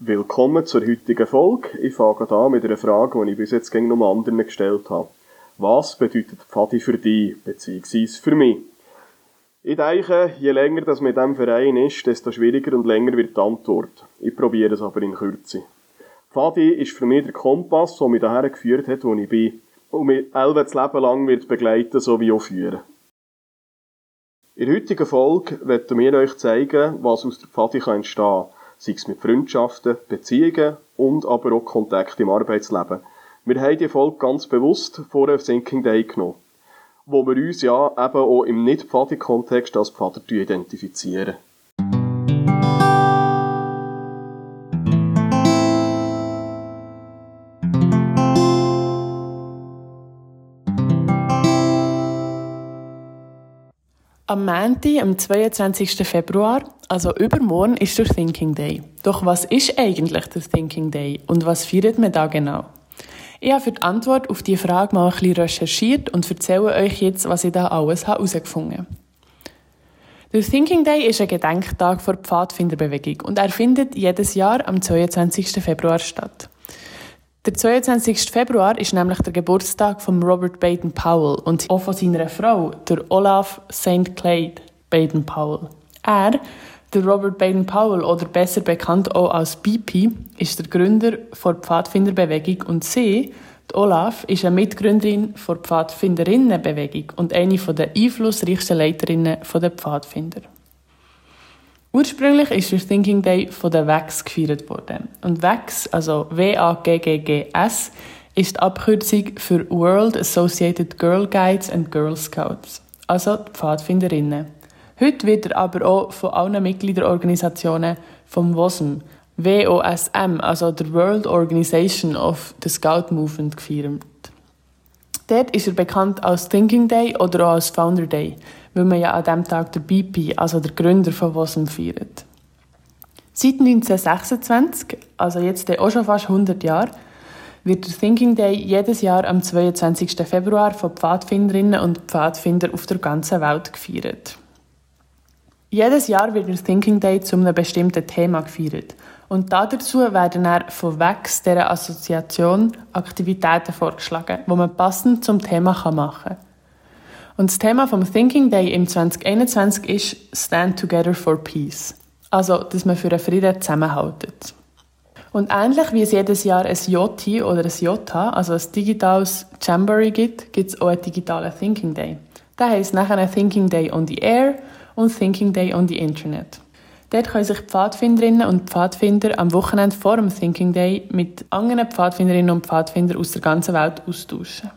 Willkommen zur heutigen Folge. Ich fange an mit einer Frage, die ich bis jetzt gegen noch anderen gestellt habe. Was bedeutet Pfadi für dich, beziehungsweise für mich? Ich denke, je länger das mit diesem Verein ist, desto schwieriger und länger wird die Antwort. Ich probiere es aber in Kürze. Pfadi ist für mich der Kompass, der mich daher geführt hat, wo ich bin. Und mich elf das Leben lang wird begleiten, sowie auch führen. In der heutigen Folge werden wir euch zeigen, was aus der Pfadi entstehen kann sei es mit Freundschaften, Beziehungen und aber auch Kontakt im Arbeitsleben. Wir haben die Folge ganz bewusst vor einem Thinking Day genommen, wo wir uns ja eben auch im Nicht-Pfadi-Kontext als Pfader identifizieren. Am Montag, am 22. Februar, also übermorgen, ist der Thinking Day. Doch was ist eigentlich der Thinking Day und was feiert man da genau? Ich habe für die Antwort auf diese Frage mal ein bisschen recherchiert und erzähle euch jetzt, was ich da alles herausgefunden habe. Der Thinking Day ist ein Gedenktag vor Pfadfinderbewegung und er findet jedes Jahr am 22. Februar statt. Der 22. Februar ist nämlich der Geburtstag von Robert Baden-Powell und auch von seiner Frau, der Olaf St. Clade Baden-Powell. Er, der Robert Baden-Powell oder besser bekannt auch als BP, ist der Gründer der Pfadfinderbewegung und sie, die Olaf, ist eine Mitgründerin der Pfadfinderinnenbewegung und eine der einflussreichsten Leiterinnen der Pfadfinder. Ursprünglich ist der Thinking Day von der WAGS gefeiert worden. Und WAGS, also W-A-G-G-G-S, ist die Abkürzung für World Associated Girl Guides and Girl Scouts, also die Pfadfinderinnen. Heute wird er aber auch von allen Mitgliederorganisationen vom WOSM, WOSM, also der World Organization of the Scout Movement, gefeiert. Dort ist er bekannt als Thinking Day oder auch als Founder Day, weil man ja an diesem Tag der BP, also der Gründer von WOSM, feiert. Seit 1926, also jetzt auch schon fast 100 Jahre, wird der Thinking Day jedes Jahr am 22. Februar von Pfadfinderinnen und Pfadfindern auf der ganzen Welt gefeiert. Jedes Jahr wird der Thinking Day zu einem bestimmten Thema gefeiert. Und dazu werden dann von WEX, dieser Assoziation, Aktivitäten vorgeschlagen, die man passend zum Thema machen kann. Und das Thema vom Thinking Day im 2021 ist Stand Together for Peace. Also, dass man für einen Frieden zusammenhaltet. Und ähnlich wie es jedes Jahr ein JT oder ein JH, also ein digitales Jamboree gibt, gibt es auch einen digitalen Thinking Day. Der heisst nachher Thinking Day on the Air und Thinking Day on the Internet. Dort können sich Pfadfinderinnen und Pfadfinder am Wochenende vor dem Thinking Day mit anderen Pfadfinderinnen und Pfadfindern aus der ganzen Welt austauschen.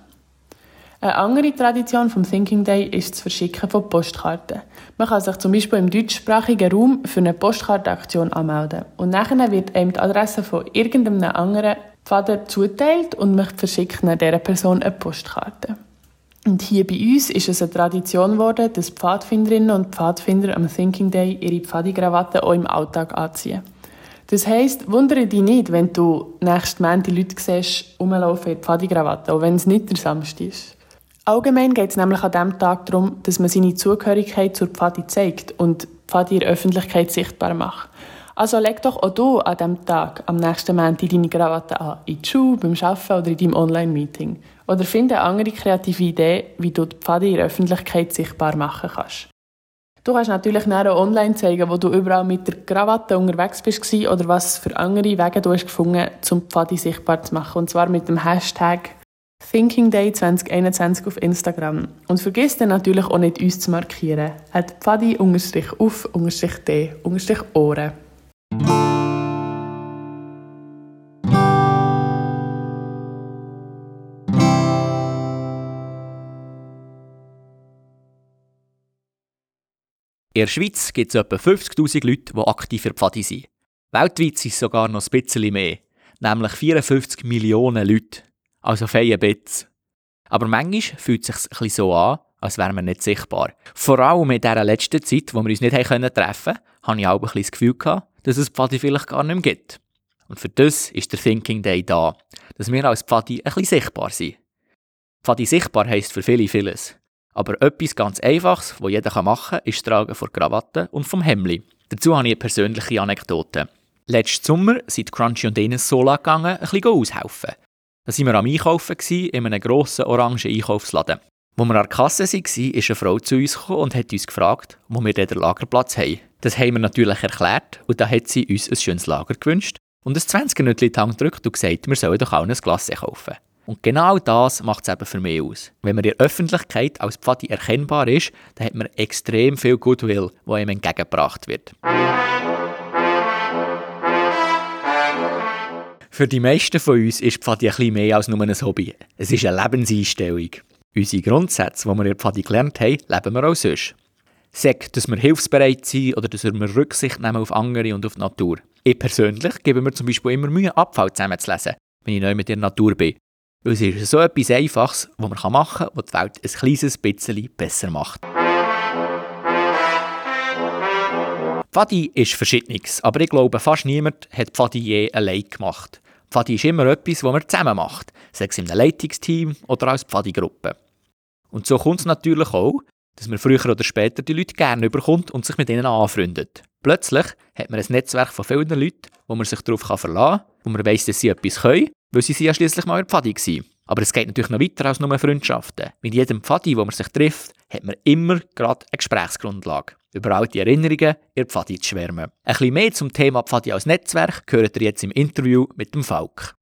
Eine andere Tradition vom Thinking Day ist das Verschicken von Postkarten. Man kann sich zum Beispiel im deutschsprachigen Raum für eine Postkartenaktion anmelden. Und nachher wird einem die Adresse von irgendeinem anderen Pfader zuteilt und man verschickt dieser Person eine Postkarte. Und hier bei uns ist es eine Tradition geworden, dass Pfadfinderinnen und Pfadfinder am Thinking Day ihre Pfadikrawatte auch im Alltag anziehen. Das heisst, wundere dich nicht, wenn du nächsten die Leute siehst, rumlaufen in Pfadikrawatte, auch wenn es nicht der Samstag ist. Allgemein geht es nämlich an diesem Tag darum, dass man seine Zugehörigkeit zur Pfadi zeigt und Pfadi in der Öffentlichkeit sichtbar macht. Also leg doch auch du an diesem Tag, am nächsten Montag, deine Krawatte an. In die Schule, beim Arbeiten oder in deinem Online-Meeting. Oder finde eine andere kreative Idee, wie du die Pfadi in der Öffentlichkeit sichtbar machen kannst. Du kannst natürlich auch online zeigen, wo du überall mit der Krawatte unterwegs bist oder was für andere Wege du hast gefunden, um die Pfadi sichtbar zu machen. Und zwar mit dem Hashtag Thinking Day 2021 auf Instagram. Und vergiss dann natürlich auch nicht, uns zu markieren. Hat Pfadi unterstrich auf unterstrich D unterstrich Ohren. In der Schweiz gibt es etwa 50.000 Leute, die aktiv für Pfadi sind. Weltweit sind es sogar noch ein bisschen mehr, nämlich 54 Millionen Leute also feie Bits. Aber manchmal fühlt es sich ein so an, als wären wir nicht sichtbar. Vor allem in dieser letzten Zeit, wo wir uns nicht treffen konnten, hatte ich auch ein das Gefühl, gehabt, dass es Pfadi vielleicht gar nicht mehr gibt. Und für das ist der Thinking Day da, dass wir als Pfadi ein bisschen sichtbar sind. Pfadi sichtbar heisst für viele vieles. Aber etwas ganz Einfaches, was jeder machen kann, ist das Tragen von Krawatte und vom Hemli. Dazu habe ich eine persönliche Anekdote. Letzten Sommer sind Crunchy und Ines Sola gegangen, ein bisschen aushelfen. Da waren wir am Einkaufen in einem grossen orangen Einkaufsladen. Als wir an der Kasse waren, ist eine Frau zu uns und hat uns gefragt, wo wir den Lagerplatz haben. Das haben wir natürlich erklärt und da hat sie uns ein schönes Lager gewünscht und ein 20 Minuten in die Hand gedrückt und gesagt, wir sollen doch auch ein Glas kaufen. Und genau das macht es eben für mich aus. Wenn man in der Öffentlichkeit als Pfadi erkennbar ist, dann hat man extrem viel Goodwill, wo einem entgegengebracht wird. Für die meisten von uns ist Pfadi ein bisschen mehr als nur ein Hobby. Es ist eine Lebenseinstellung. Unsere Grundsätze, die wir in Pfadi gelernt haben, leben wir auch sonst. Sagt, dass wir hilfsbereit sind oder dass wir Rücksicht nehmen auf andere und auf die Natur. Ich persönlich gebe mir zum Beispiel immer Mühe, Abfall zusammenzulesen, wenn ich neu mit der Natur bin. Weil es ist so etwas Einfaches, was man machen kann, was die Welt ein kleines bisschen besser macht. Pfadi ist verschiedenes, aber ich glaube, fast niemand hat Pfadi je allein gemacht. Pfadi ist immer etwas, was man zusammen macht, sei es in einem Leitungsteam oder als Pfadi-Gruppe. Und so kommt es natürlich auch, dass man früher oder später die Leute gerne überkommt und sich mit ihnen anfreundet. Plötzlich hat man ein Netzwerk von vielen Leuten, wo man sich darauf verlassen kann, wo man weiss, dass sie etwas können weil sie ja schließlich mal in Pfadi waren. Aber es geht natürlich noch weiter als nur Freundschaften. Mit jedem Pfadi, wo man sich trifft, hat man immer gerade eine Gesprächsgrundlage. Über all die Erinnerungen ihr Pfadi zu schwärmen. Ein bisschen mehr zum Thema Pfadi als Netzwerk gehört ihr jetzt im Interview mit dem Falk.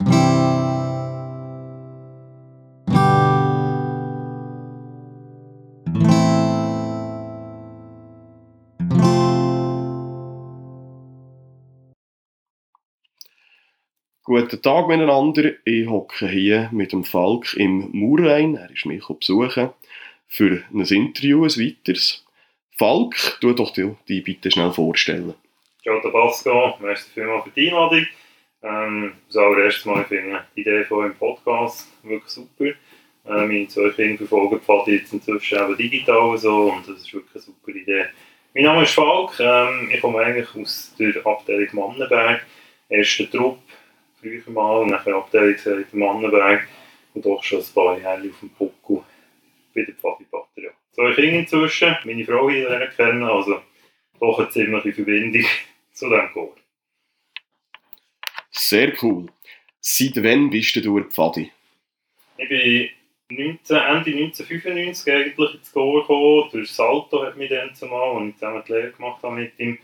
Guten Tag miteinander. Ich hocke hier mit dem Falk im Murrein. Er ist mich besuchen für ein Interview, ein weiteres. Falk, tu doch dich bitte schnell vorstellen. Der Pascal. Merci vielmals für die Einladung. Ähm, das allererste Mal finde ich die Idee von eurem Podcast wirklich super. Äh, meine zwei Kinder verfolgen Pfadi jetzt inzwischen eben digital und so und das ist wirklich eine super Idee. Mein Name ist Falk. Ähm, ich komme eigentlich aus der Abteilung Mannenberg. Erster Trupp früher mal, nachher Abteilung Mannenberg und doch schon ein paar Jahre auf dem Buckel bei der Pfadi-Batterie. Zwei Kinder inzwischen, meine Frau hier kennen, also doch eine ziemliche Verbindung zu diesem Chor. Sehr cool. Seit wann bist du durch Pfadi? Ich bin 19, Ende 1995 eigentlich ins Chor gekommen. Durch Salto hat mich dann zumal, als ich zusammen die Lehre gemacht habe mit ihm,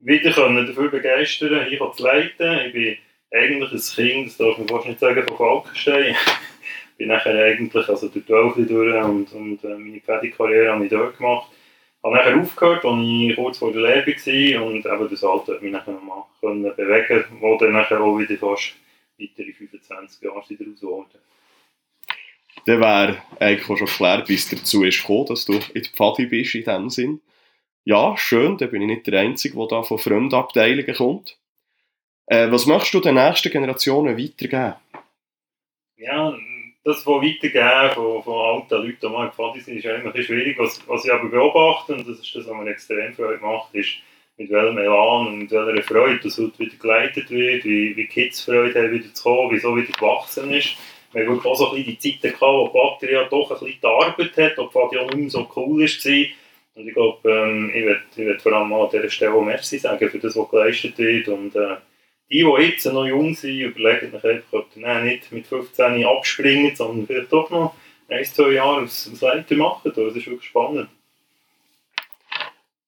wieder dafür begeistern, hier zu leiten. Ich bin eigentlich ein Kind, das darf man fast nicht sagen, von Falkenstein. Bin nachher eigentlich also durch die Welt durch und, und äh, meine Pferdkarriere habe ich dort gemacht. Habe nachher aufgehört, als ich kurz vor der Lehre war und eben das Alter hat mich nachher nochmal können bewegen wo dann nachher auch wieder fast weitere 25 Jahre daraus geworden. Dann wäre eigentlich schon klar, bis dazu ist gekommen, dass du in die Pfadi bist in dem Sinn. Ja, schön, dann bin ich nicht der Einzige, der da von Fremdabteilungen kommt. Äh, was möchtest du den nächsten Generationen weitergeben? Ja, das weitergeben von, von alten Leuten, die mal gefallen sind, ist ein schwierig. Was, was ich aber beobachte, und das ist das, was mir extrem Freude macht, ist, mit welchem Elan und mit welcher Freude das heute wieder geleitet wird, wie, wie Kids Freude haben, wieder zu kommen, wie so wieder gewachsen ist. Wir haben auch so ein bisschen die Zeiten wo die Batterie doch ein bisschen gearbeitet hat, obwohl die auch nicht so cool war. Und ich glaube, ähm, ich werde vor allem an dieser Stelle auch Merci sagen für das, was geleistet wird. Und, äh, die, die jetzt noch jung sind, überlegen sich einfach, ob sie nicht mit 15 abspringen, sondern vielleicht doch noch ein, zwei Jahre aus, aus Leiter machen. Das ist wirklich spannend.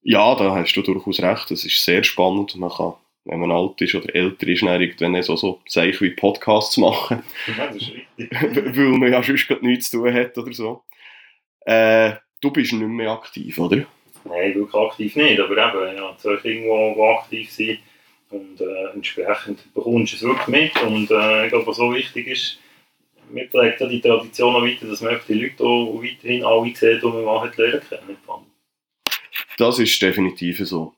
Ja, da hast du durchaus recht. Das ist sehr spannend. Man kann, wenn man alt ist oder älter ist, dann irgendwann so, so Zeichen wie Podcasts machen. Ja, das ist richtig. Weil man ja sonst nichts zu tun hat oder so. Äh, du bist nicht mehr aktiv, oder? Nein, wirklich aktiv nicht. Aber eben, ja, Kinder, die aktiv sind, und äh, entsprechend bekommst du es wirklich mit. Und äh, ich glaube, was so wichtig ist, wir pflegen ja die Tradition auch weiter, dass man die Leute auch weiterhin alle sehen, die man mal lernen kennen Das ist definitiv so.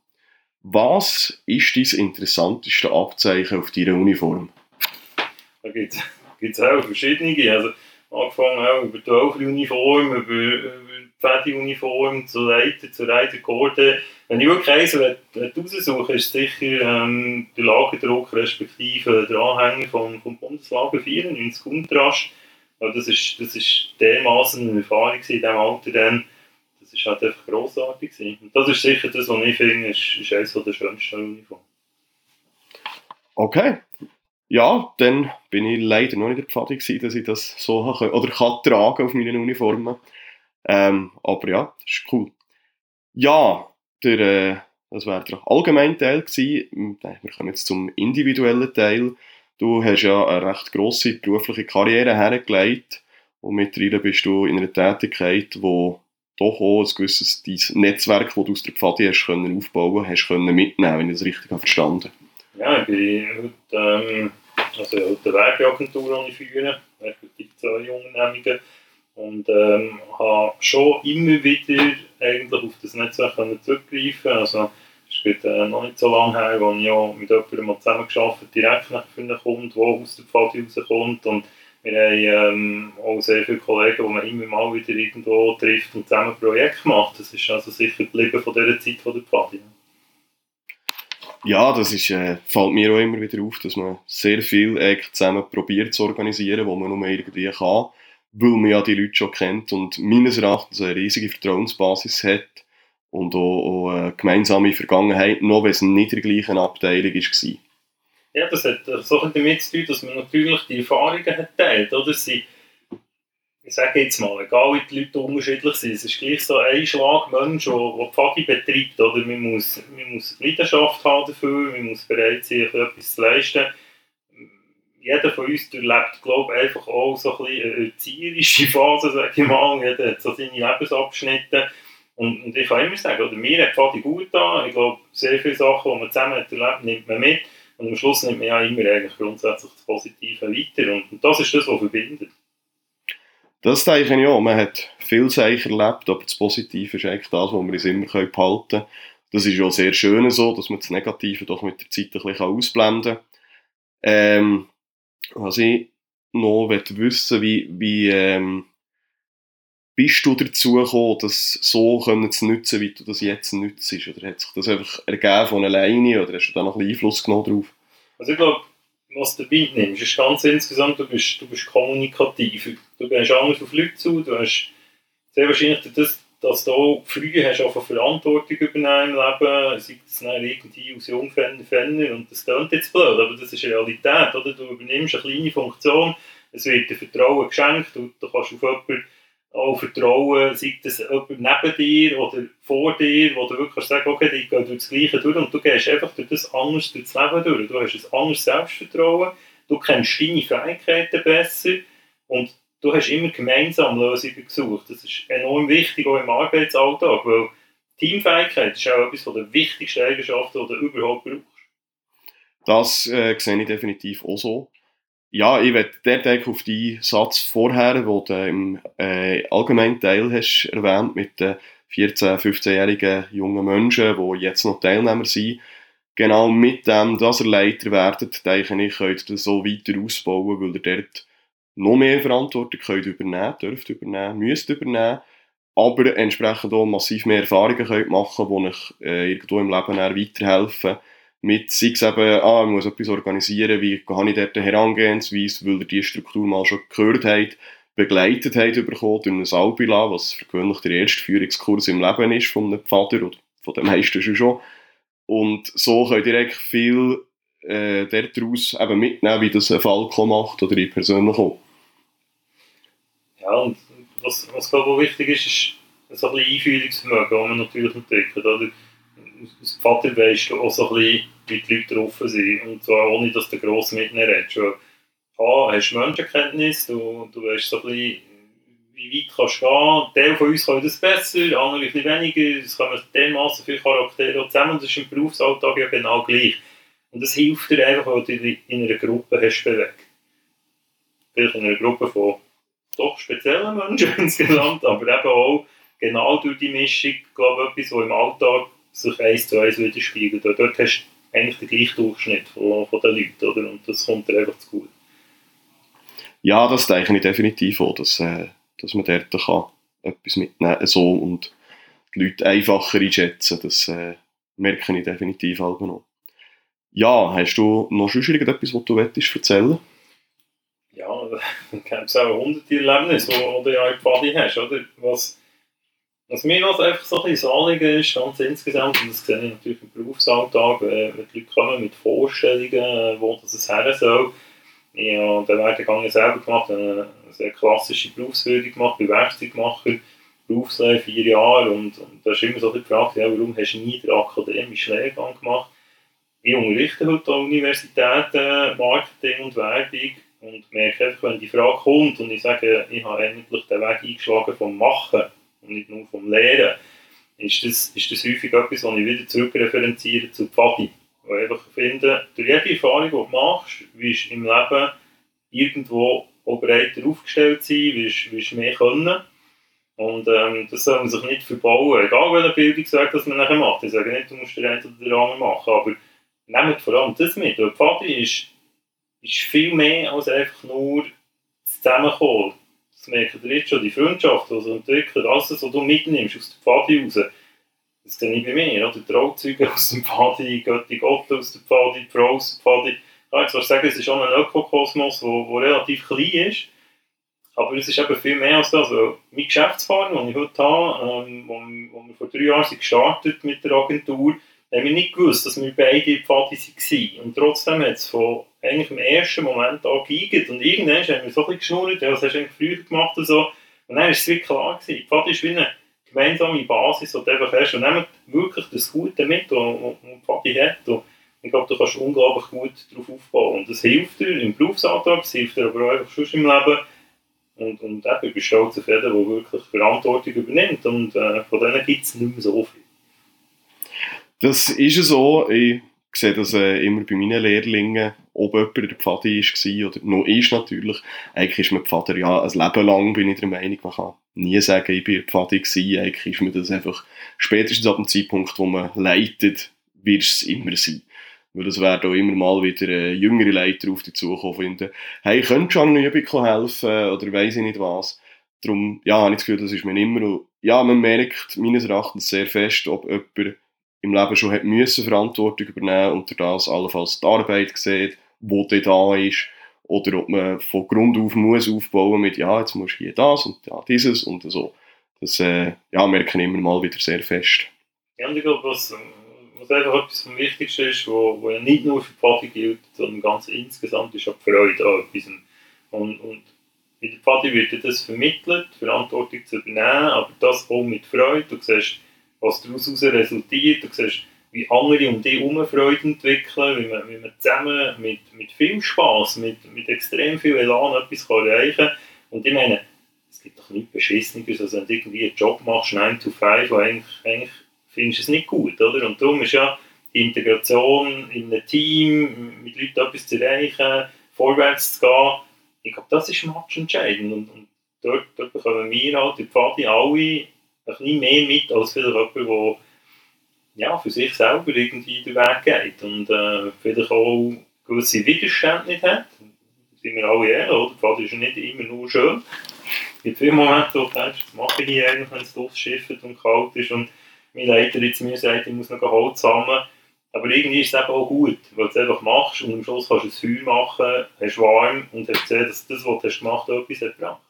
Was ist dein interessanteste Abzeichen auf deiner Uniform? Da gibt es auch verschiedene. Also, angefangen auch über die Uniform, über, über die Pfadi-Uniform, zu Leiter, zu Reitergorden. Wenn ich wirklich eins raussuche, ist sicher ähm, der Lagerdruck respektive der Anhänger vom, vom Bundeslager 94 Kontrast. Ja, das ist, das ist dermaßen eine Erfahrung in diesem Alter dann. Das ist halt einfach grossartig gewesen. Und das ist sicher das, was ich finde, ist, ist eines der schönsten Uniformen. Okay. Ja, dann bin ich leider noch nicht der Pfadi gewesen, dass ich das so habe, oder kann tragen auf meinen Uniformen. Ähm, aber ja, das ist cool. Ja, der, äh, das wäre der allgemeine Teil gewesen. Wir kommen jetzt zum individuellen Teil. Du hast ja eine recht grosse berufliche Karriere hergelegt und mittlerweile bist du in einer Tätigkeit, wo doch auch ein gewisses dein Netzwerk, das du aus der Pfadi hast können aufbauen hast können mitnehmen, wenn ich das richtig habe verstanden Ja, ich bin heute, ähm, also heute eine ich führe, respektive zwei Unternehmungen und ähm, habe schon immer wieder eigentlich auf das Netzwerk zurückgreifen Also es ist äh, noch nicht so lange her, als ich mit jemandem zusammengearbeitet habe, direkt für einen Kunden, der aus der Pfadi rauskommt und wir haben ähm, auch sehr viele Kollegen, die man immer mal wieder irgendwo trifft und zusammen ein Projekt macht. Das ist also sicher geblieben von dieser Zeit von der Pfadi. Ja, das ist, äh, fällt mir auch immer wieder auf, dass man sehr viel äh, zusammen probiert zu organisieren, wo man nur irgendwie kann, weil man ja die Leute schon kennt und meines Erachtens eine riesige Vertrauensbasis hat und auch, auch eine gemeinsame Vergangenheit, noch wenn es nicht in der gleichen Abteilung war. Ja, das hat so damit zu tun, dass man natürlich die Erfahrungen hat teilt, oder? Sie, ich sage jetzt mal, egal wie die Leute unterschiedlich sind, es ist gleich so ein Schlag Mensch, der, der Pfadi betreibt, oder? Man muss, man muss Leidenschaft haben dafür, man muss bereit sein, etwas zu leisten. Jeder von uns durchlebt, glaube ich, einfach auch so ein bisschen eine erzieherische Phase, sage ich mal. Jeder hat so seine Lebensabschnitte. Und, und ich kann immer sagen, oder, mir hat Pfadi gut an. Ich glaube, sehr viele Sachen, die man zusammen erlebt, nimmt man mit. Und am Schluss nimmt man ja immer eigentlich grundsätzlich das Positive weiter. Und, und das ist das, was verbindet. Das denke ich auch. Man hat viel sicher erlebt, aber das Positive ist eigentlich das, was wir uns immer behalten können. Das ist ja sehr schön so, dass man das Negative doch mit der Zeit ein bisschen ausblenden kann. Ähm, was ich noch wissen wie, wie ähm, bist du dazu gekommen, das so können zu nutzen, wie du das jetzt nutzt? Oder hat sich das einfach ergeben von alleine oder hast du da noch ein Einfluss genommen drauf? Also ich glaube, was du dabei nimmst, ist ganz insgesamt, du bist, du bist kommunikativ. Du gehst anders auf Leute zu, du hast sehr wahrscheinlich das, dass du auch früh hast einfach Verantwortung übernehmen im Leben, sei es irgendwie aus Jungfänner und das klingt jetzt blöd, aber das ist Realität, oder? Du übernimmst eine kleine Funktion, es wird dir Vertrauen geschenkt, du, du kannst auf jemanden auch Vertrauen, sei das jemand neben dir oder vor dir, wo du wirklich sagst, okay, die gehen durch das Gleiche durch und du gehst einfach durch das anders durch Leben durch. Du hast ein anderes Selbstvertrauen, du kennst deine Fähigkeiten besser und du hast immer gemeinsam Lösungen gesucht. Das ist enorm wichtig auch im Arbeitsalltag, weil Teamfähigkeit ist auch etwas der wichtigsten Eigenschaften, die du überhaupt brauchst. Das äh, sehe ich definitiv auch so ja, ich werde dort auf die Satz vorher, den du im äh, allgemeinen Teil hast erwähnt, mit den 14-, 15-jährigen jungen Menschen, die jetzt noch Teilnehmer sind, genau mit dem, dass ihr Leiter werdet, denke ich, könnt ihr so weiter ausbauen, weil ihr dort noch mehr Verantwortung könnt übernehmen, dürft übernehmen, müsst übernehmen, aber entsprechend auch massiv mehr Erfahrungen könnt machen, die euch äh, irgendwo im Leben weiterhelfen mit, sei es eben, ah, ich muss etwas organisieren, wie kann ich dort Herangehensweise, weil ihr diese Struktur mal schon gehört habt, begleitet habt bekommen durch ein Albila, was für gewöhnlich der erste Führungskurs im Leben ist von einem Vater oder von den meisten schon. Und so könnt ihr eigentlich viel äh, daraus eben mitnehmen, wie das ein Falco macht oder ich persönlich auch. Ja, und was, was glaube ich wichtig ist, ist ein bisschen Einfühlungsvermögen, das man natürlich entwickelt. Oder? Als Vater weißt du auch so ein bisschen, wie die Leute drauf sind. Und zwar ohne, dass du gross mit ihnen redest. Weil, A, hast du Menschenkenntnis, du, du weißt so ein bisschen, wie weit kannst du gehen. Teil von uns kann das besser, andere ein bisschen weniger. Es kommen dermaßen viele Charaktere zusammen und das ist im Berufsalltag ja genau gleich. Und das hilft dir einfach, weil du dich in einer Gruppe hast bewegt. Vielleicht in einer Gruppe von doch speziellen Menschen insgesamt, aber eben auch genau durch die Mischung, glaube ich, etwas, was im Alltag sich eins zu eins widerspiegelt. Dort hast du eigentlich den gleichen Durchschnitt von, von den Leuten, oder? Und das kommt dir einfach zu gut. Ja, das denke ich definitiv auch, dass, äh, dass man dort kann etwas mitnehmen kann so, und die Leute einfacher einschätzen. Das äh, merke ich definitiv auch noch. Ja, hast du noch sonst etwas, was du erzählen Ja, da gibt es auch hunderte Erlebnisse, die du ja in Pfadi hast, oder? Was, Was mir noch einfach so ein bisschen Anliegen ist, ganz insgesamt, und das sehe ich natürlich im Berufsalltag, wenn, wenn die Leute kommen mit Vorstellungen, wo das her soll. Ich habe den Werdegang selber gemacht, eine sehr klassische Berufsbildung gemacht, bin Werkzeugmacher, Berufslehre vier Jahre und, und da ist immer so die Frage, ja, warum hast du nie den akademischen Lehrgang gemacht? Ich unterrichte heute an Universitäten Marketing und Werbung und merke einfach, wenn die Frage kommt und ich sage, ich habe eigentlich den Weg eingeschlagen vom Machen und nicht nur vom Lehren, ist das, ist das häufig etwas, was ich wieder zurückreferenziere zu Pfadi. Weil ich einfach finde, durch jede Erfahrung, die du machst, wirst du im Leben irgendwo auch breiter aufgestellt sein, wirst, wirst mehr können. Und ähm, das soll man sich nicht verbauen, egal welchen Bildungsweg das man nachher macht. Ich sage nicht, du musst den einen oder den anderen machen, aber nehmt vor allem das mit. Weil Pfadi ist, ist viel mehr als einfach nur das Zusammenkommen. Das merkt ihr jetzt schon, die Freundschaft, die sich entwickelt, alles das, was du mitnimmst aus der Pfadi raus. Das sehe ich bei mir, oder? Trauzeuge aus dem Pfadi, Götti Gott aus dem Pfadi, die Frau aus dem Pfadi. Ich jetzt sagen, es ist schon ein Ökokosmos, der relativ klein ist. Aber es ist eben viel mehr als das. Mein Geschäftspartner, den ich heute habe, ähm, wo, wo wir vor drei Jahren sind gestartet mit der Agentur, haben wir nicht gewusst, dass wir beide Pfadi waren. Und trotzdem hat es von eigentlich im ersten Moment an geigert. Und irgendwann haben wir so ein bisschen geschnurrt, ja, was hast du früher gemacht und so. Und dann war es wirklich klar gewesen. Pfadi ist wie eine gemeinsame Basis, die du einfach hast. Und nehmt wirklich das Gute mit, was Pfadi hat. Und ich glaube, du kannst unglaublich gut darauf aufbauen. Und das hilft dir im Berufsalltag, das hilft dir aber auch einfach schon im Leben. Und, und eben, ich bin stolz auf der wirklich Verantwortung übernimmt. Und äh, von denen gibt es nicht mehr so viel. Das ist so. Ich sehe das äh, immer bei meinen Lehrlingen, ob jemand der Pfadi war oder noch ist natürlich. Eigentlich ist man Pfader ja ein Leben lang, bin ich der Meinung. Man kann nie sagen, ich bin Pfadi gewesen. Eigentlich ist man das einfach spätestens ab dem Zeitpunkt, wo man leitet, wird es immer sein. Weil es werden auch immer mal wieder äh, jüngere Leiter auf dich zukommen finden, hey, könntest du an einer Übung helfen äh, oder weiss ich nicht was. Darum, ja, habe ich das Gefühl, das ist mir immer, ja, man merkt meines Erachtens sehr fest, ob jemand im Leben schon hat müssen Verantwortung übernehmen und das allenfalls die Arbeit sieht, wo der da ist, oder ob man von Grund auf muss aufbauen mit, ja, jetzt musst du hier das und da dieses und so. Das äh, ja, merken immer mal wieder sehr fest. Ja, und ich glaube, was, was einfach etwas vom Wichtigsten ist, wo, wo ja nicht nur für die Pfadi gilt, sondern ganz insgesamt, ist auch die Freude an etwas. Und, und in der Pfadi wird das vermittelt, Verantwortung zu übernehmen, aber das auch mit Freude. Du siehst, was daraus resultiert, du siehst, wie andere um dich herum Freude entwickeln, wie man, wie man zusammen mit, mit viel Spass, mit, mit extrem viel Elan etwas erreichen kann. Und ich meine, es gibt doch nichts Beschisseneres, als wenn du irgendwie einen Job machst, 9 to 5, wo eigentlich, eigentlich findest du es nicht gut, oder? Und darum ist ja die Integration in einem Team, mit Leuten etwas zu erreichen, vorwärts zu gehen, ich glaube, das ist matchentscheidend. Und, und dort, dort bekommen wir halt die Pfadi alle ein bisschen mehr mit, als vielleicht jemand, der ja, für sich selber irgendwie den Weg geht und äh, vielleicht auch gewisse Widerstände nicht hat. Sind wir alle ehrlich, oder? Die Pfadi ist ja nicht immer nur schön. Es gibt viele Momente, wo du denkst, was mache ich eigentlich, wenn es durchschifft und kalt ist und mein Leiter jetzt mir sagt, ich muss noch Holz sammeln. Aber irgendwie ist es eben auch gut, weil du es einfach machst und am Schluss kannst du ein Feuer machen, hast warm und hast gesehen, dass das, was du gemacht hast, etwas hat gebracht.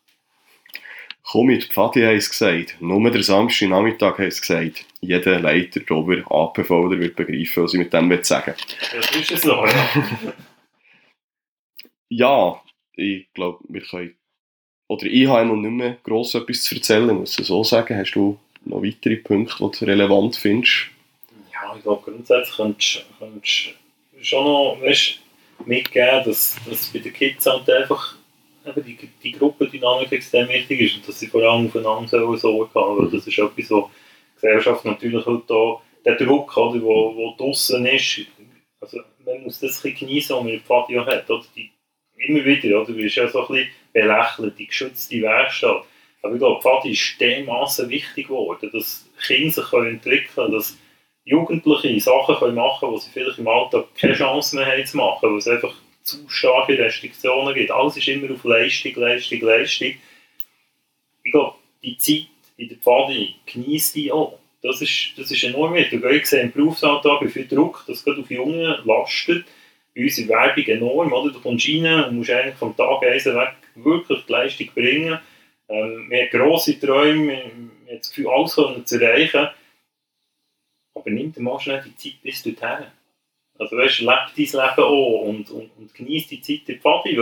Komm mit, Pfadi hat es gesagt. Nur der Samstagnachmittag hat es gesagt. Jeder Leiter, Ober, APVler wird begreifen, was ich mit dem sagen. Das ist es so, ja. ja, ich glaube, wir können... Oder ich habe noch nicht mehr gross etwas zu erzählen, muss ich so sagen. Hast du noch weitere Punkte, die du relevant findest? Ja, ich glaube, grundsätzlich könntest du schon noch weißt, mitgeben, dass, dass bei den Kids halt einfach eben die, die Gruppendynamik extrem wichtig ist und dass sie vor allem aufeinander Sorge haben. Weil das ist etwas, wo die Gesellschaft natürlich halt da, der Druck, oder, wo, wo draußen ist, also man muss das ein bisschen genießen, was man im Pfad ja hat. Oder? Die, immer wieder, oder? du wirst ja so ein bisschen belächelt, die geschützte Werkstatt. Aber ich glaube, Pfadi ist dermaßen wichtig geworden, dass Kinder sich entwickeln können, dass Jugendliche Sachen können machen können, die sie vielleicht im Alltag keine Chance mehr haben zu machen, weil es einfach zu starke Restriktionen gibt. Alles ist immer auf Leistung, Leistung, Leistung. Ich glaube, die Zeit in der Pfadi genießt die auch. Das ist, das ist enorm wichtig. Ich sehe im Berufsalltag, wie viel Druck das gerade auf Jungen lastet. Bei uns in Werbung enorm. Oder? Du kommst rein und musst eigentlich vom Tag eins weg wirklich die Leistung bringen. Ähm, wir haben grosse Träume, man hat das Gefühl, alles zu erreichen, aber nimm dir mal schnell die Zeit bis dorthin. Also weißt, lebe dein Leben auch und, und, und genieße die Zeit in Pfadi,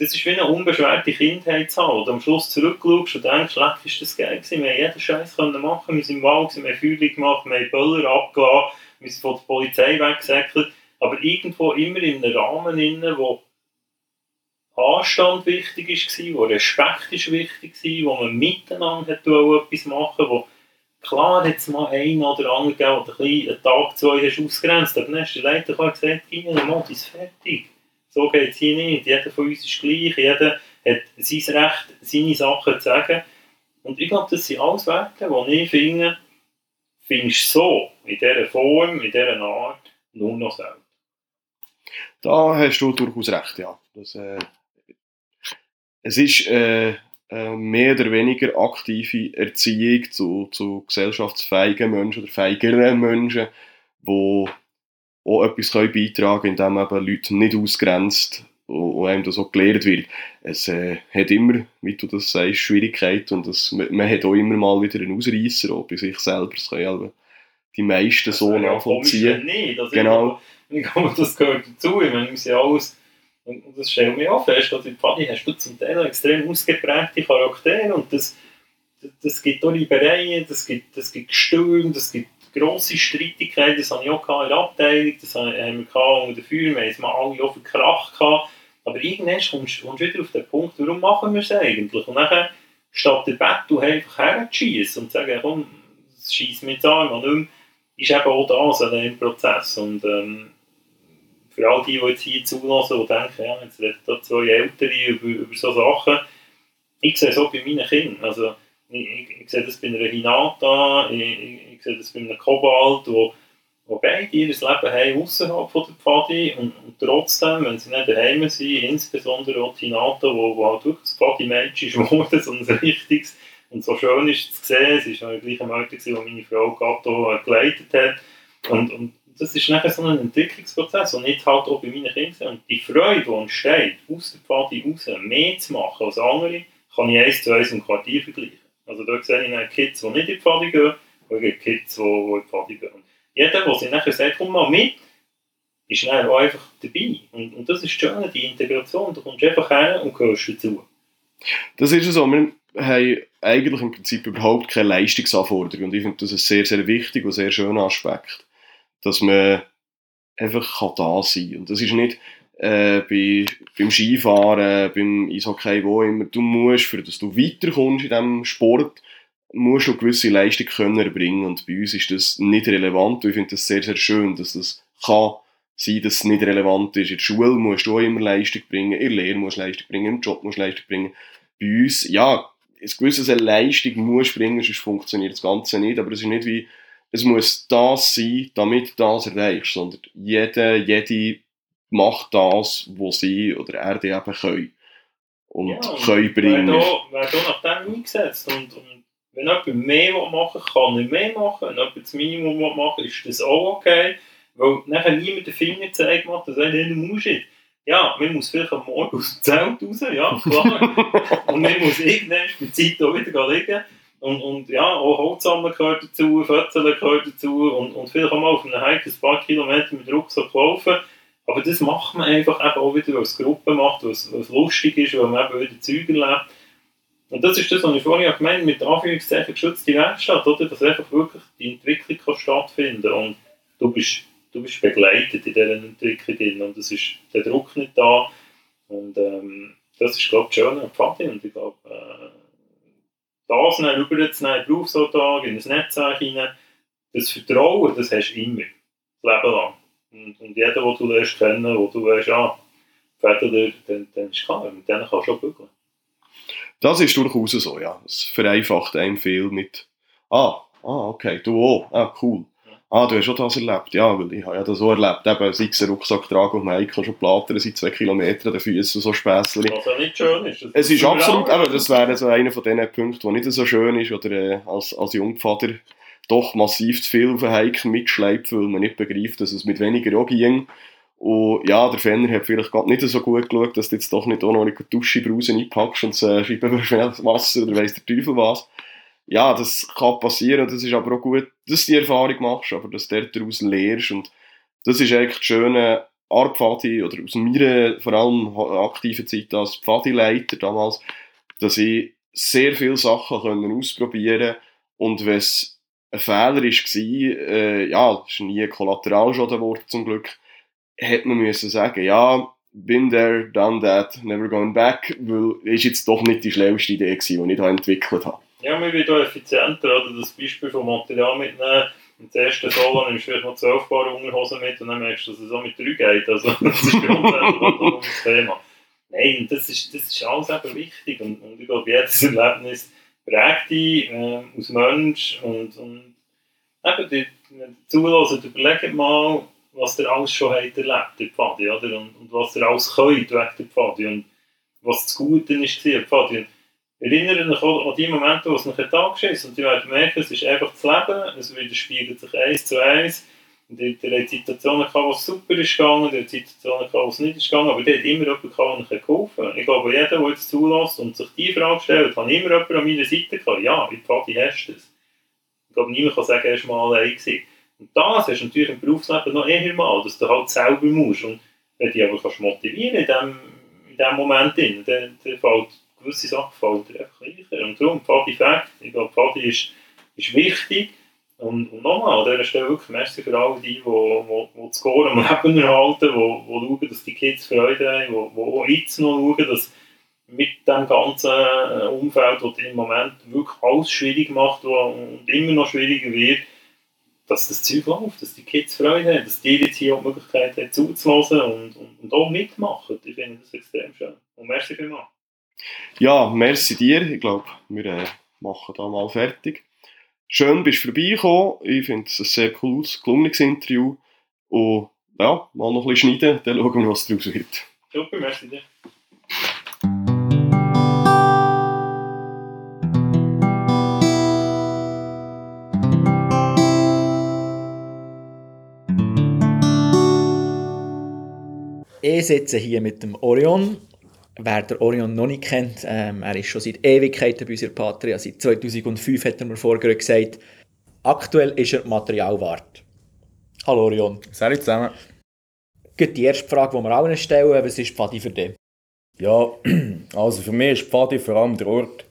das ist wie eine unbeschwerte Kindheit zu haben. Und am Schluss zurückschaust und denkst, leck, ist das geil gewesen, wir haben jeden Scheiß können machen, wir sind im Wald, wir haben Feuer gemacht, wir haben Böller abgelassen, wir sind von der Polizei weggesäckelt, aber irgendwo immer in einem Rahmen, drin, wo Anstand wichtig war, wo Respekt ist wichtig war, wo man miteinander etwas machen wo Klar hat es mal einen oder anderen gegeben, der einen Tag, zwei hast ausgrenzt, aber dann hast du Leiter gesagt, Ihnen mal, ist fertig. So geht es hier nicht. Jeder von uns ist gleich, jeder hat sein Recht, seine Sachen zu sagen. Und ich glaube, das sind alles Werte, die ich finde, findest du so, in dieser Form, in dieser Art, nur noch selten. Da hast du durchaus recht, ja. Das, äh, es ist äh, äh, mehr oder weniger aktive Erziehung zu, zu gesellschaftsfähigen Menschen oder feigeren Menschen, die auch etwas können beitragen können, indem eben Leute nicht ausgrenzt und einem das auch gelehrt wird. Es äh, hat immer, wie du das sagst, Schwierigkeiten und das, man, man hat auch immer mal wieder einen Ausreißer auch bei sich selber. Das können die meisten so nachvollziehen. Nicht. Also genau. Ich glaube, das gehört dazu. Ich meine, wir sind alles und das stellt mir auch fest, dass in Pfadi hast du zum Teil extrem ausgeprägte Charaktere und das, das gibt auch Liebereien, das gibt, das gibt Gestürme, das gibt grosse Streitigkeiten, das habe ich auch in der Abteilung, das haben wir unter den Feuer, wir haben es alle auch verkracht gehabt. Aber irgendwann kommst du wieder auf den Punkt, warum machen wir es eigentlich? Und dann, statt der Battle einfach herzuschießen und zu sagen, komm, schieß mich jetzt an, nicht mehr, ist eben auch das an dem Prozess. Und ähm, für all die, die jetzt hier zulassen und denken, ja, jetzt reden da zwei Ältere über, über so Sachen, ich sehe es auch bei meinen Kindern. Also, ich, ich, ich sehe das bei einer Hinata, ich, ich, sehe das bei einem Kobalt, wo, wo beide ihr Leben haben außerhalb von der Pfadi und, und, trotzdem, wenn sie nicht daheim sind, insbesondere auch die Hinata, wo, wo halt wirklich das Pfadi-Mädchen ist geworden, so ein richtiges und so schön ist es zu sehen, es war ja gleich am Alter, wo meine Frau Gatto geleitet hat. Und, und das ist nachher so ein Entwicklungsprozess und nicht halt auch bei meinen Kindern. Und die Freude, die entsteht, aus der Pfadi raus, mehr zu machen als andere, kann ich eins zu eins im Quartier vergleichen. Also dort sehe ich Kids, die nicht in die Pfadi gehen, und Kids, die, in die Pfadi gehen. Jeder, der sich nachher sagt, komm mal mit, ist dann auch einfach dabei. Und, und das ist schön, die Integration. Du kommst einfach her und gehörst dazu. Das ist so. Wir haben eigentlich im Prinzip überhaupt keine Leistungsanforderung. Und ich finde das ein sehr, sehr wichtiger und sehr schöner Aspekt dass man einfach da sein kann. Und das ist nicht äh, bei, beim Skifahren, beim Eishockey, wo immer. Du musst, für dass du weiterkommst in diesem Sport, musst du gewisse Leistung können erbringen. Und bei uns ist das nicht relevant. Und ich finde das sehr, sehr schön, dass das kann sein, dass es nicht relevant ist. In der Schule musst du auch immer Leistung bringen, in der Lehre musst du Leistung bringen, im Job musst du Leistung bringen. Bei uns, ja, ein gewisses Leistung musst du bringen, sonst funktioniert das Ganze nicht. Aber es ist nicht wie es muss das sein, damit du das erreichst, sondern jeder, jede macht das, was sie oder er die eben können. Und ja, können bringen. Wer da nach dem eingesetzt und, und wenn jemand mehr machen kann er mehr machen. Wenn jemand das Minimum machen ist das auch okay. Weil nachher niemand den Finger zeigt macht und sagt, du musst nicht. Ja, man muss vielleicht am Morgen aus dem Zelt raus, ja, klar. und man muss irgendwann mit Zeit auch wieder liegen. Und, und ja, auch Holz gehört dazu, Fötzeln gehört dazu und, und vielleicht auch mal auf einem Hike ein paar Kilometer mit Rucksack laufen. Aber das macht man einfach eben auch wieder, weil es Gruppe macht, weil es, lustig ist, weil man eben wieder Zeug erlebt. Und das ist das, was ich vorhin gemeint mit Anführungszeichen geschützte Werkstatt, oder? dass einfach wirklich die Entwicklung kann stattfinden. Und du bist, du bist begleitet in dieser Entwicklung und es ist der Druck nicht da. Und ähm, das ist, glaube ich, das Schöne am Pfadi. Und ich glaube, äh, das dann rüberzunehmen Berufsalltag, in das Netzwerk hinein, das Vertrauen, das hast du immer, das Leben lang. Und, und jeder, den du lernst kennen, wo du weißt, ah, Väter, dann, dann ist klar, mit denen kannst du auch bügeln. Das ist durchaus so, ja. Es vereinfacht einem viel mit, ah, ah, okay, du auch, ah, cool. Ah, du hast schon das erlebt? Ja, weil ich habe ja das so erlebt. Eben, sei es ein Rucksack tragen und kann schon plattern seit zwei Kilometern an den Füßen, so Späßchen. Was ja nicht schön ist. Das es ist absolut, eben, das wäre so einer von diesen Punkten, der nicht so schön ist, oder äh, als, als Jungvater doch massiv zu viel auf den Hiken mitschleift, weil man nicht begreift, dass es mit weniger auch ging. Und ja, der Fenner hat vielleicht gerade nicht so gut geschaut, dass du jetzt doch nicht auch noch eine Dusche Brause einpackst und äh, Scheibenwasser oder weiss der Teufel was ja, das kann passieren, das ist aber auch gut, dass du die Erfahrung machst, aber dass du daraus lehrst und das ist eigentlich das Schöne an Pfadi, oder aus meiner vor allem aktiven Zeit als Pfadi-Leiter damals, dass ich sehr viele Sachen können ausprobieren und wenn es ein Fehler war, äh, ja, das ist nie Kollateralschaden geworden zum Glück, hätte man müssen sagen, ja, been there, done that, never going back, weil es jetzt doch nicht die schlauste Idee gewesen, die ich da entwickelt habe. Ja, wir werden hier effizienter, oder das Beispiel vom Material mitnehmen, im ersten Solo nimmst du vielleicht noch 12 Paar Unterhosen mit und dann merkst du, dass es auch mit 3 geht. Also, das ist grundsätzlich das Thema. Nein, das ist, das ist alles eben wichtig und, und ich glaube, jedes Erlebnis prägt dich äh, als Mensch und, und eben, die, zulassen, überlegt mal, was ihr alles schon habt erlebt in Pfadi, oder? Und, und was ihr alles könnt wegen der Pfadi und was das Gute ist in Pfadi. Erinnere dich an die Momente, wo es Tag ist und du werdet merken, es ist einfach das Leben, es widerspiegelt sich eins zu eins. Und der hat Situationen gehabt, wo es super ist gegangen, der hat Situationen gehabt, wo es nicht ist gegangen, aber der hat immer jemanden gehabt, der geholfen hat. Ich glaube, jeder, der jetzt zulässt und sich die Frage stellt, hat immer jemanden an meiner Seite gehabt. Ja, in Pfadi hast du es. Ich glaube, niemand kann sagen, er war mal allein gewesen. Und das hast du natürlich im Berufsleben noch eher mal, dass du halt selber musst. Und wenn du dich aber kannst motivieren in dem, in dem Moment, dann fällt gewisse Sachen fällt dir einfach leichter. Und darum, Pfadi Fact, ich glaube, Pfadi ist, ist wichtig. Und, und nochmal, an dieser Stelle wirklich merci für alle die, die, die, die das Score am Leben erhalten, die, die schauen, dass die Kids Freude haben, die, die auch jetzt noch schauen, dass mit dem ganzen äh, Umfeld, das im Moment wirklich alles schwierig macht und immer noch schwieriger wird, dass das Zeug läuft, dass die Kids Freude haben, dass die jetzt hier auch die Möglichkeit haben, zuzulassen und, und, und auch mitmachen. Ich finde das extrem schön. Und merci vielmals. Ja, merci dir. Ich glaube, wir äh, machen da mal fertig. Schön, bist du vorbeigekommen. Ich finde es ein sehr cooles, gelungenes Interview. Und ja, mal noch ein bisschen schneiden, dann schauen wir, was daraus wird. Super, merci dir. Ich sitze hier mit dem Orion Wer der Orion noch nicht kennt, ähm, er ist schon seit Ewigkeiten bei unserer Patria. Seit 2005 hat er mir vorher gesagt, aktuell ist er Materialwart. Hallo Orion. Salut zusammen. Die erste Frage, die wir allen stellen, was ist Pfadi für dich? Ja, also für mich ist Pfadi vor allem der Ort,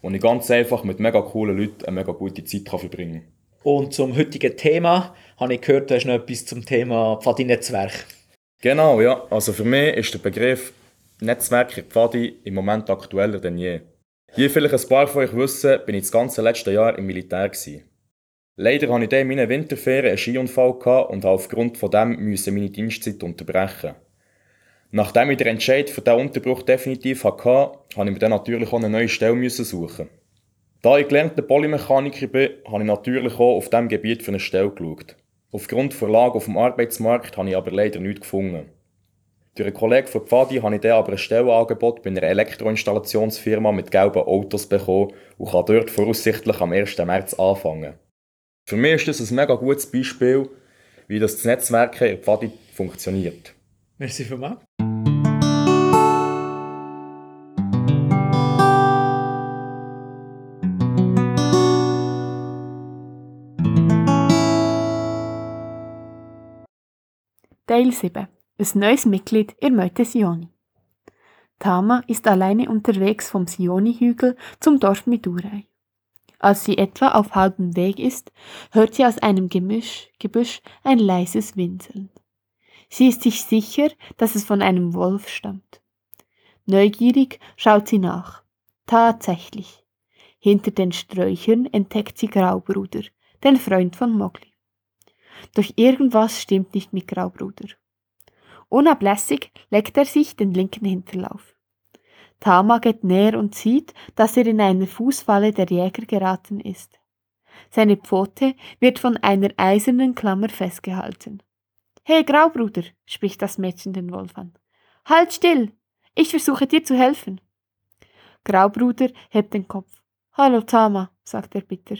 wo ich ganz einfach mit mega coolen Leuten eine mega gute Zeit kann verbringen kann. Und zum heutigen Thema habe ich gehört, du hast noch etwas zum Thema Pfadi-Netzwerk. Genau, ja. Also für mich ist der Begriff Netzwerk in Pfadi im Moment aktueller denn je. Wie vielleicht ein paar von euch wissen, bin ich das ganze letzte Jahr im Militär. Gewesen. Leider hatte ich in meinen Winterferien einen Skiunfall und habe aufgrund von dem müssen meine Dienstzeit unterbrechen. Nachdem ich den Entscheid für diesen Unterbruch definitiv hatte, habe ich mir dann natürlich auch eine neue Stelle suchen. Da ich gelernter Polymechaniker bin, habe ich natürlich auch auf diesem Gebiet für eine Stelle geschaut. Aufgrund der Lage auf dem Arbeitsmarkt habe ich aber leider nichts gefunden. Durch einen Kollegen von Pfadi habe ich dann aber ein Stellenangebot bei einer Elektroinstallationsfirma mit gelben Autos bekommen und kann dort voraussichtlich am 1. März anfangen. Für mich ist das ein mega gutes Beispiel, wie das Netzwerk in Pfadi funktioniert. Merci vielmals. Teil 7 ein neues Mitglied in Meute Sioni. Tama ist alleine unterwegs vom Sioni-Hügel zum Dorf Midurei. Als sie etwa auf halbem Weg ist, hört sie aus einem Gemisch, Gebüsch ein leises Winseln. Sie ist sich sicher, dass es von einem Wolf stammt. Neugierig schaut sie nach. Tatsächlich. Hinter den Sträuchern entdeckt sie Graubruder, den Freund von Mogli. Doch irgendwas stimmt nicht mit Graubruder. Unablässig leckt er sich den linken Hinterlauf. Tama geht näher und sieht, dass er in eine Fußfalle der Jäger geraten ist. Seine Pfote wird von einer eisernen Klammer festgehalten. Hey Graubruder, spricht das Mädchen den Wolf an. Halt still! Ich versuche dir zu helfen. Graubruder hebt den Kopf. Hallo Tama, sagt er bitter.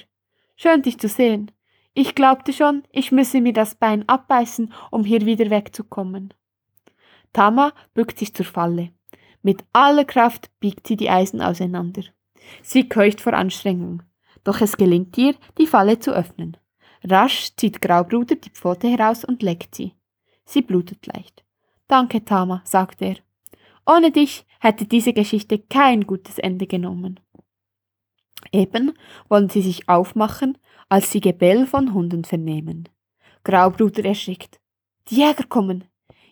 Schön dich zu sehen. Ich glaubte schon, ich müsse mir das Bein abbeißen, um hier wieder wegzukommen. Tama bückt sich zur Falle. Mit aller Kraft biegt sie die Eisen auseinander. Sie keucht vor Anstrengung. Doch es gelingt ihr, die Falle zu öffnen. Rasch zieht Graubruder die Pfote heraus und leckt sie. Sie blutet leicht. Danke, Tama, sagt er. Ohne dich hätte diese Geschichte kein gutes Ende genommen. Eben wollen sie sich aufmachen, als sie Gebell von Hunden vernehmen. Graubruder erschrickt. Die Jäger kommen.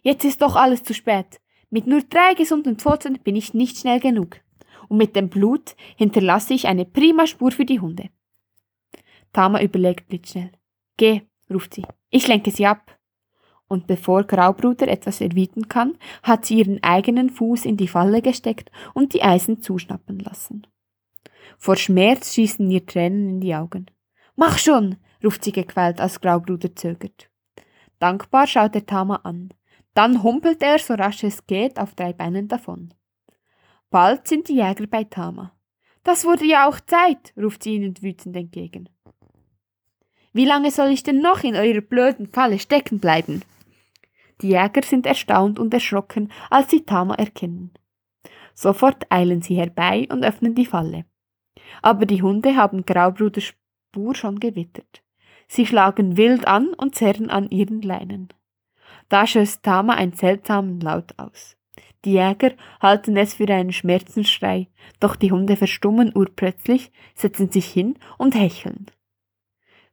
Jetzt ist doch alles zu spät. Mit nur drei gesunden Pfoten bin ich nicht schnell genug. Und mit dem Blut hinterlasse ich eine prima Spur für die Hunde. Tama überlegt blitzschnell. Geh, ruft sie. Ich lenke sie ab. Und bevor Graubruder etwas erwidern kann, hat sie ihren eigenen Fuß in die Falle gesteckt und die Eisen zuschnappen lassen. Vor Schmerz schießen ihr Tränen in die Augen. Mach schon, ruft sie gequält, als Graubruder zögert. Dankbar schaut er Tama an. Dann humpelt er, so rasch es geht, auf drei Beinen davon. Bald sind die Jäger bei Tama. Das wurde ja auch Zeit, ruft sie ihnen wütend entgegen. Wie lange soll ich denn noch in eurer blöden Falle stecken bleiben? Die Jäger sind erstaunt und erschrocken, als sie Tama erkennen. Sofort eilen sie herbei und öffnen die Falle. Aber die Hunde haben Graubruders Spur schon gewittert. Sie schlagen wild an und zerren an ihren Leinen. Da stößt Tama einen seltsamen Laut aus. Die Jäger halten es für einen Schmerzensschrei, doch die Hunde verstummen urplötzlich, setzen sich hin und hecheln.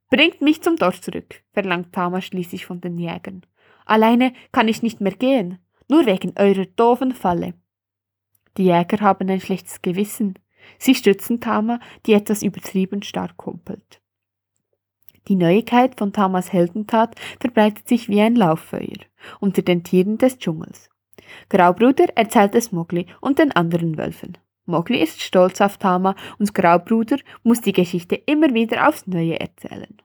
Bringt mich zum Dorf zurück, verlangt Tama schließlich von den Jägern. Alleine kann ich nicht mehr gehen, nur wegen eurer doofen Falle. Die Jäger haben ein schlechtes Gewissen. Sie stützen Tama, die etwas übertrieben stark kumpelt. Die Neuigkeit von Tamas Heldentat verbreitet sich wie ein Lauffeuer unter den Tieren des Dschungels. Graubruder erzählt es Mogli und den anderen Wölfen. Mogli ist stolz auf Tama und Graubruder muss die Geschichte immer wieder aufs Neue erzählen.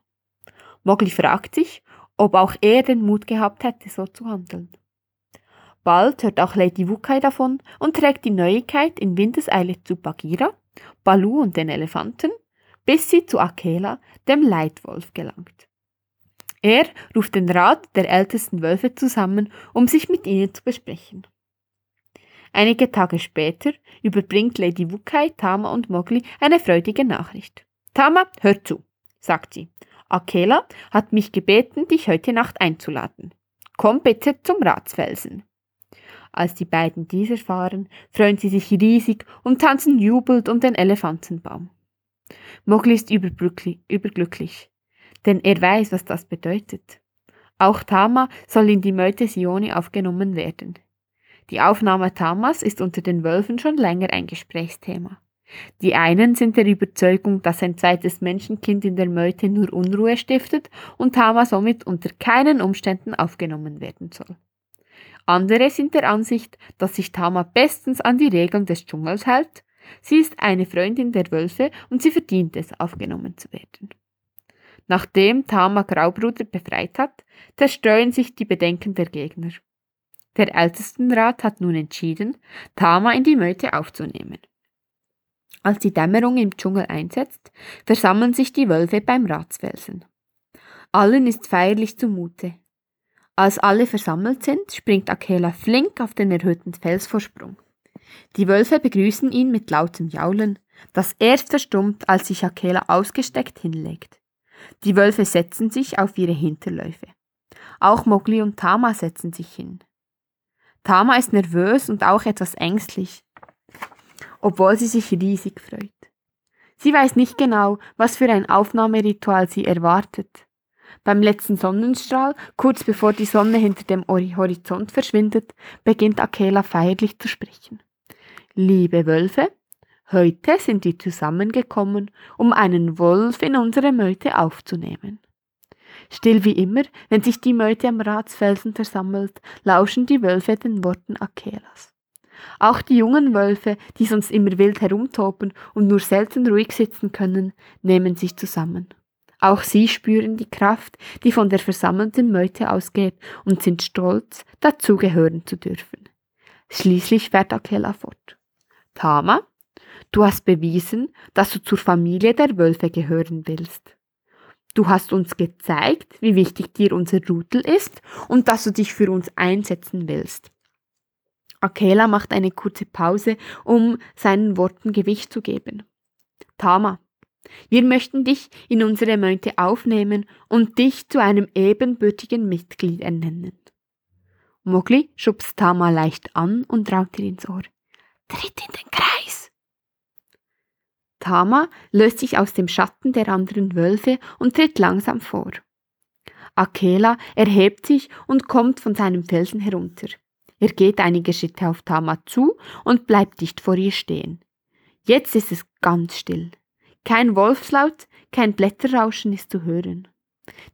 Mogli fragt sich, ob auch er den Mut gehabt hätte, so zu handeln. Bald hört auch Lady Wukai davon und trägt die Neuigkeit in Windeseile zu Bagheera, Balu und den Elefanten, bis sie zu Akela, dem Leitwolf, gelangt. Er ruft den Rat der ältesten Wölfe zusammen, um sich mit ihnen zu besprechen. Einige Tage später überbringt Lady Wukai Tama und Mowgli eine freudige Nachricht. Tama, hör zu, sagt sie. Akela hat mich gebeten, dich heute Nacht einzuladen. Komm bitte zum Ratsfelsen. Als die beiden dies erfahren, freuen sie sich riesig und tanzen jubelnd um den Elefantenbaum. Mowgli ist überglücklich, denn er weiß, was das bedeutet. Auch Tama soll in die Meute Sioni aufgenommen werden. Die Aufnahme Tamas ist unter den Wölfen schon länger ein Gesprächsthema. Die einen sind der Überzeugung, dass ein zweites Menschenkind in der Meute nur Unruhe stiftet und Tama somit unter keinen Umständen aufgenommen werden soll. Andere sind der Ansicht, dass sich Tama bestens an die Regeln des Dschungels hält. Sie ist eine Freundin der Wölfe und sie verdient es, aufgenommen zu werden. Nachdem Tama Graubruder befreit hat, zerstreuen sich die Bedenken der Gegner. Der Ältestenrat hat nun entschieden, Tama in die Meute aufzunehmen. Als die Dämmerung im Dschungel einsetzt, versammeln sich die Wölfe beim Ratsfelsen. Allen ist feierlich zumute. Als alle versammelt sind, springt Akela flink auf den erhöhten Felsvorsprung. Die Wölfe begrüßen ihn mit lautem Jaulen, das erst verstummt, als sich Akela ausgesteckt hinlegt. Die Wölfe setzen sich auf ihre Hinterläufe. Auch Mowgli und Tama setzen sich hin. Tama ist nervös und auch etwas ängstlich obwohl sie sich riesig freut. Sie weiß nicht genau, was für ein Aufnahmeritual sie erwartet. Beim letzten Sonnenstrahl, kurz bevor die Sonne hinter dem Horizont verschwindet, beginnt Akela feierlich zu sprechen. Liebe Wölfe, heute sind wir zusammengekommen, um einen Wolf in unsere Meute aufzunehmen. Still wie immer, wenn sich die Meute am Ratsfelsen versammelt, lauschen die Wölfe den Worten Akelas. Auch die jungen Wölfe, die sonst immer wild herumtoben und nur selten ruhig sitzen können, nehmen sich zusammen. Auch sie spüren die Kraft, die von der versammelten Meute ausgeht und sind stolz, dazugehören zu dürfen. Schließlich fährt Akela fort. Tama, du hast bewiesen, dass du zur Familie der Wölfe gehören willst. Du hast uns gezeigt, wie wichtig dir unser Rudel ist und dass du dich für uns einsetzen willst. Akela macht eine kurze Pause, um seinen Worten Gewicht zu geben. Tama, Wir möchten dich in unsere Meute aufnehmen und dich zu einem ebenbürtigen Mitglied ernennen. Mogli schubst Tama leicht an und raunt ihr ins Ohr. Tritt in den Kreis! Tama löst sich aus dem Schatten der anderen Wölfe und tritt langsam vor. Akela erhebt sich und kommt von seinem Felsen herunter. Er geht einige Schritte auf Tama zu und bleibt dicht vor ihr stehen. Jetzt ist es ganz still. Kein Wolfslaut, kein Blätterrauschen ist zu hören.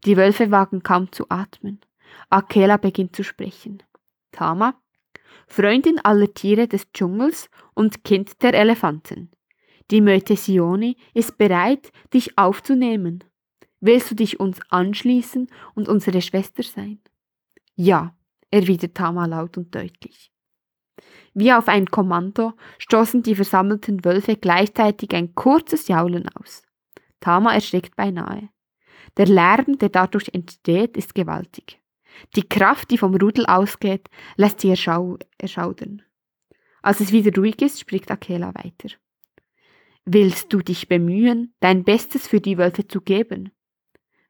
Die Wölfe wagen kaum zu atmen. Akela beginnt zu sprechen. Tama, Freundin aller Tiere des Dschungels und Kind der Elefanten. Die Möte Sioni ist bereit, dich aufzunehmen. Willst du dich uns anschließen und unsere Schwester sein? Ja, erwidert Tama laut und deutlich. Wie auf ein Kommando stoßen die versammelten Wölfe gleichzeitig ein kurzes Jaulen aus. Tama erschreckt beinahe. Der Lärm, der dadurch entsteht, ist gewaltig. Die Kraft, die vom Rudel ausgeht, lässt sie erschau erschaudern. Als es wieder ruhig ist, spricht Akela weiter. Willst du dich bemühen, dein Bestes für die Wölfe zu geben?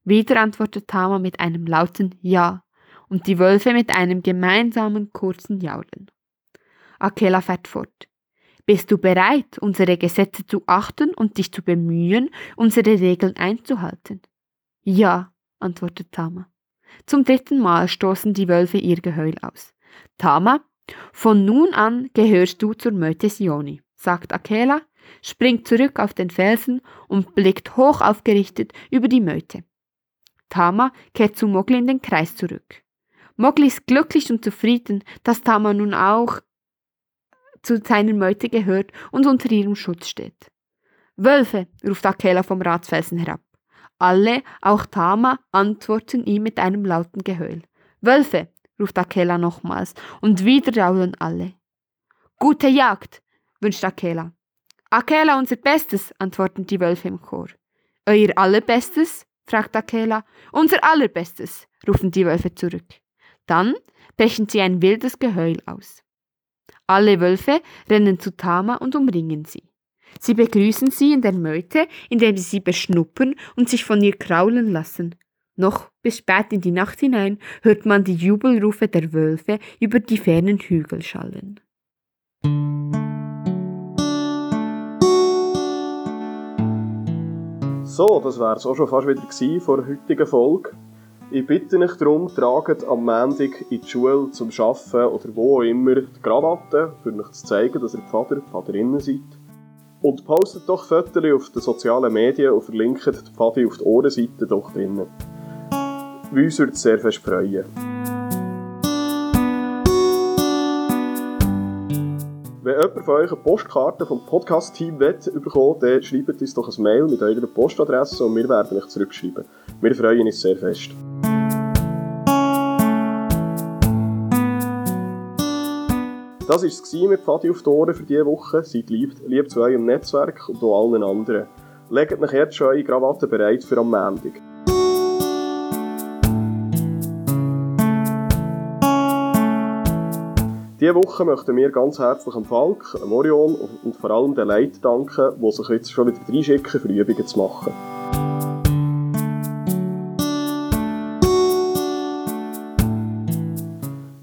Wieder antwortet Tama mit einem lauten Ja und die Wölfe mit einem gemeinsamen kurzen Jaulen. Akela fährt fort. Bist du bereit, unsere Gesetze zu achten und dich zu bemühen, unsere Regeln einzuhalten? Ja, antwortet Tama. Zum dritten Mal stoßen die Wölfe ihr Geheul aus. Tama, von nun an gehörst du zur Möte Sioni, sagt Akela, springt zurück auf den Felsen und blickt hoch aufgerichtet über die Möte. Tama kehrt zu Mogli in den Kreis zurück. Mogli ist glücklich und zufrieden, dass Tama nun auch zu seiner Meute gehört und unter ihrem Schutz steht. Wölfe, ruft Akela vom Ratsfelsen herab. Alle, auch Tama, antworten ihm mit einem lauten Geheul. Wölfe, ruft Akela nochmals, und wieder jaulen alle. Gute Jagd, wünscht Akela. Akela, unser Bestes, antworten die Wölfe im Chor. Euer Allerbestes? fragt Akela. Unser Allerbestes, rufen die Wölfe zurück. Dann brechen sie ein wildes Geheul aus. Alle Wölfe rennen zu Tama und umringen sie. Sie begrüßen sie in der Meute, indem sie sie beschnuppern und sich von ihr kraulen lassen. Noch bis spät in die Nacht hinein hört man die Jubelrufe der Wölfe über die fernen Hügel schallen. So, das wäre es auch schon fast wieder vor der heutigen Folge. Ich bitte euch darum, tragt am Montag in die Schule zum Arbeiten oder wo auch immer die Krawatte, für euch zu zeigen, dass ihr Vater, Vaterinnen seid. Und postet doch Fotos auf den sozialen Medien und verlinkt die Pfadi auf die Ohrenseite doch drinnen. Uns würde es sehr fest freuen. Wenn jemand von euch eine Postkarte vom Podcast-Team bekommen dann schreibt uns doch ein Mail mit eurer Postadresse und wir werden euch zurückschreiben. Wir freuen uns sehr fest. Das war es mit Pfadi auf die Ohren für diese Woche. Seid lieb, lieb zu eurem Netzwerk und auch allen anderen. Legt euch jetzt schon eure Krawatte bereit für am Montag. Diese Woche möchten wir ganz herzlich am Falk, am Orion und vor allem den Leuten danken, die sich jetzt schon wieder reinschicken, für Übungen zu machen.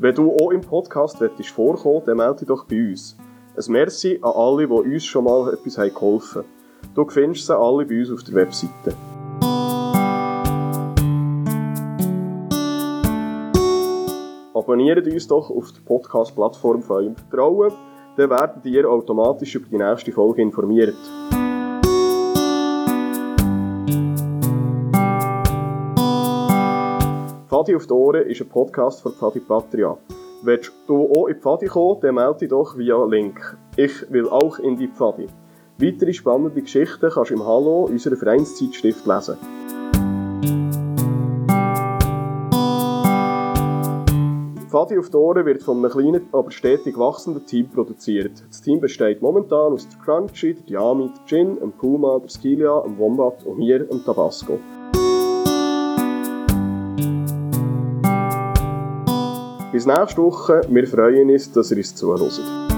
Wenn du auch im Podcast möchtest vorkommen dann melde dich doch bei uns. Ein Merci an alle, die uns schon mal etwas geholfen haben. Du findest sie alle bei uns auf der Webseite. Abonniert uns doch auf der Podcast-Plattform von eurem Vertrauen, dann werdet ihr automatisch über die nächste Folge informiert. Pfadi auf die Ohren ist ein Podcast von Pfadi Patria. Willst du auch in die Pfadi kommen, dann melde dich doch via Link. Ich will auch in die Pfadi. Weitere spannende Geschichten kannst du im Hallo unserer Vereinszeitschrift lesen. Pfadi auf die Ohren wird von einem kleinen, aber stetig wachsenden Team produziert. Das Team besteht momentan aus der Crunchy, der Diami, der Gin, dem Puma, der Skilia, dem Wombat und mir, dem Tabasco. Bis nächste Woche. Wir freuen uns, dass ihr uns zuhört.